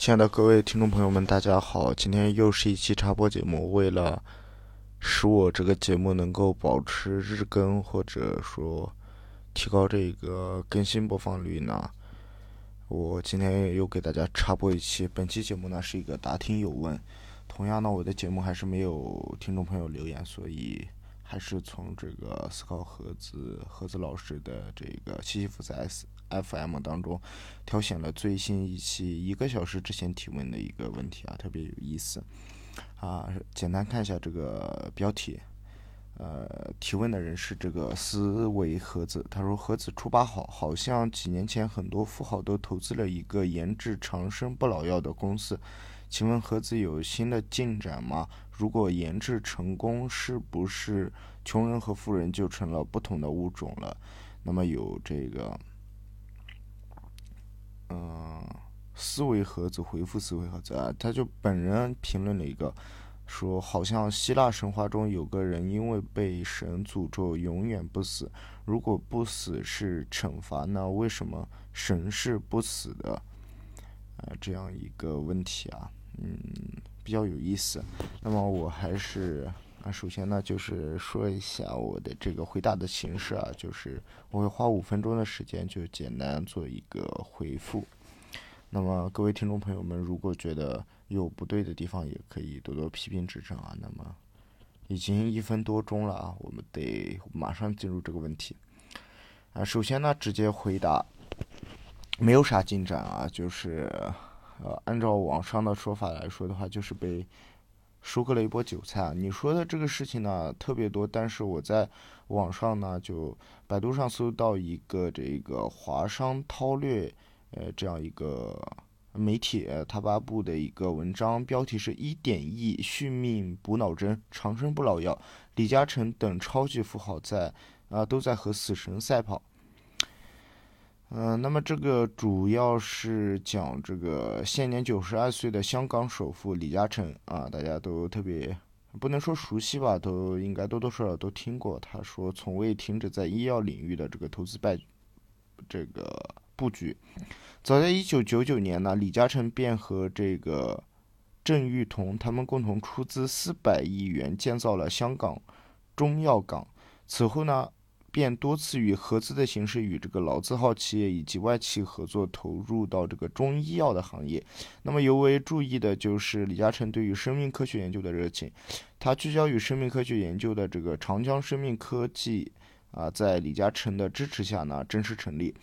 亲爱的各位听众朋友们，大家好！今天又是一期插播节目。为了使我这个节目能够保持日更，或者说提高这个更新播放率呢，我今天又给大家插播一期。本期节目呢是一个答听有问。同样呢，我的节目还是没有听众朋友留言，所以还是从这个思考盒子盒子老师的这个西西弗斯 S。FM 当中挑选了最新一期一个小时之前提问的一个问题啊，特别有意思啊。简单看一下这个标题，呃，提问的人是这个思维盒子，他说盒子出八好，好像几年前很多富豪都投资了一个研制长生不老药的公司，请问盒子有新的进展吗？如果研制成功，是不是穷人和富人就成了不同的物种了？那么有这个。嗯，思维盒子回复思维盒子啊，他就本人评论了一个，说好像希腊神话中有个人因为被神诅咒永远不死，如果不死是惩罚，那为什么神是不死的？啊，这样一个问题啊，嗯，比较有意思。那么我还是啊，首先呢就是说一下我的这个回答的形式啊，就是我会花五分钟的时间就简单做一个回复。那么各位听众朋友们，如果觉得有不对的地方，也可以多多批评指正啊。那么已经一分多钟了啊，我们得马上进入这个问题啊。首先呢，直接回答，没有啥进展啊，就是呃，按照网上的说法来说的话，就是被收割了一波韭菜啊。你说的这个事情呢，特别多，但是我在网上呢，就百度上搜到一个这个华商韬略。呃，这样一个媒体，他发布的一个文章，标题是一点亿续命补脑针，长生不老药，李嘉诚等超级富豪在啊都在和死神赛跑。嗯，那么这个主要是讲这个现年九十二岁的香港首富李嘉诚啊，大家都特别不能说熟悉吧，都应该多多少少都听过。他说从未停止在医药领域的这个投资败这个。布局，早在一九九九年呢，李嘉诚便和这个郑裕彤他们共同出资四百亿元建造了香港中药港。此后呢，便多次以合资的形式与这个老字号企业以及外企合作，投入到这个中医药的行业。那么尤为注意的就是李嘉诚对于生命科学研究的热情，他聚焦于生命科学研究的这个长江生命科技啊，在李嘉诚的支持下呢，正式成立。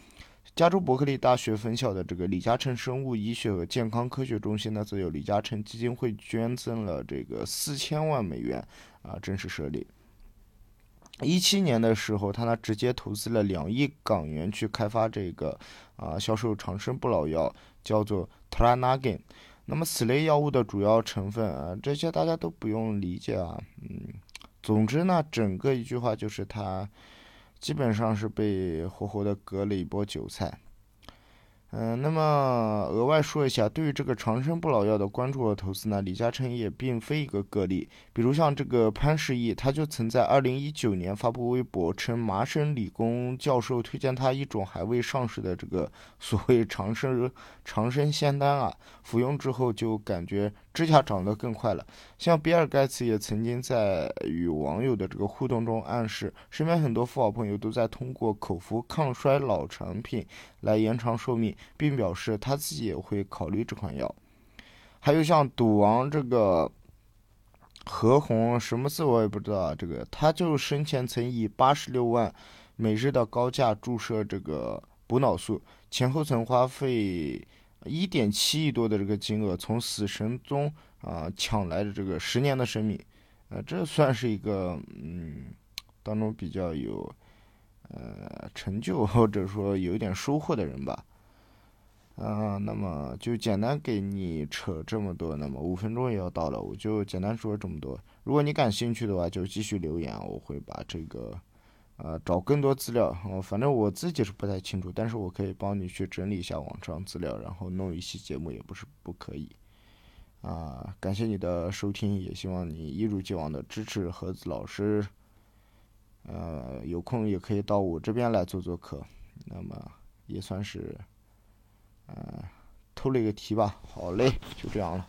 加州伯克利大学分校的这个李嘉诚生物医学和健康科学中心呢，则由李嘉诚基金会捐赠了这个四千万美元，啊，正式设立。一七年的时候，他呢直接投资了两亿港元去开发这个啊销售长生不老药，叫做 t r a n a g i n 那么此类药物的主要成分啊，这些大家都不用理解啊，嗯，总之呢，整个一句话就是他。基本上是被活活的割了一波韭菜。嗯，那么额外说一下，对于这个长生不老药的关注和投资呢，李嘉诚也并非一个个例。比如像这个潘石屹，他就曾在二零一九年发布微博称，麻省理工教授推荐他一种还未上市的这个所谓长生长生仙丹啊，服用之后就感觉指甲长得更快了。像比尔盖茨也曾经在与网友的这个互动中暗示，身边很多富豪朋友都在通过口服抗衰老产品来延长寿命。并表示他自己也会考虑这款药。还有像赌王这个何鸿什么字我也不知道啊，这个他就生前曾以八十六万每日的高价注射这个补脑素，前后曾花费一点七亿多的这个金额，从死神中啊抢来的这个十年的生命，呃，这算是一个嗯当中比较有呃成就或者说有一点收获的人吧。啊，那么就简单给你扯这么多，那么五分钟也要到了，我就简单说这么多。如果你感兴趣的话，就继续留言，我会把这个，呃，找更多资料。反正我自己是不太清楚，但是我可以帮你去整理一下网上资料，然后弄一期节目也不是不可以。啊，感谢你的收听，也希望你一如既往的支持盒子老师。呃，有空也可以到我这边来做做客，那么也算是。呃，偷了一个题吧。好嘞，就这样了。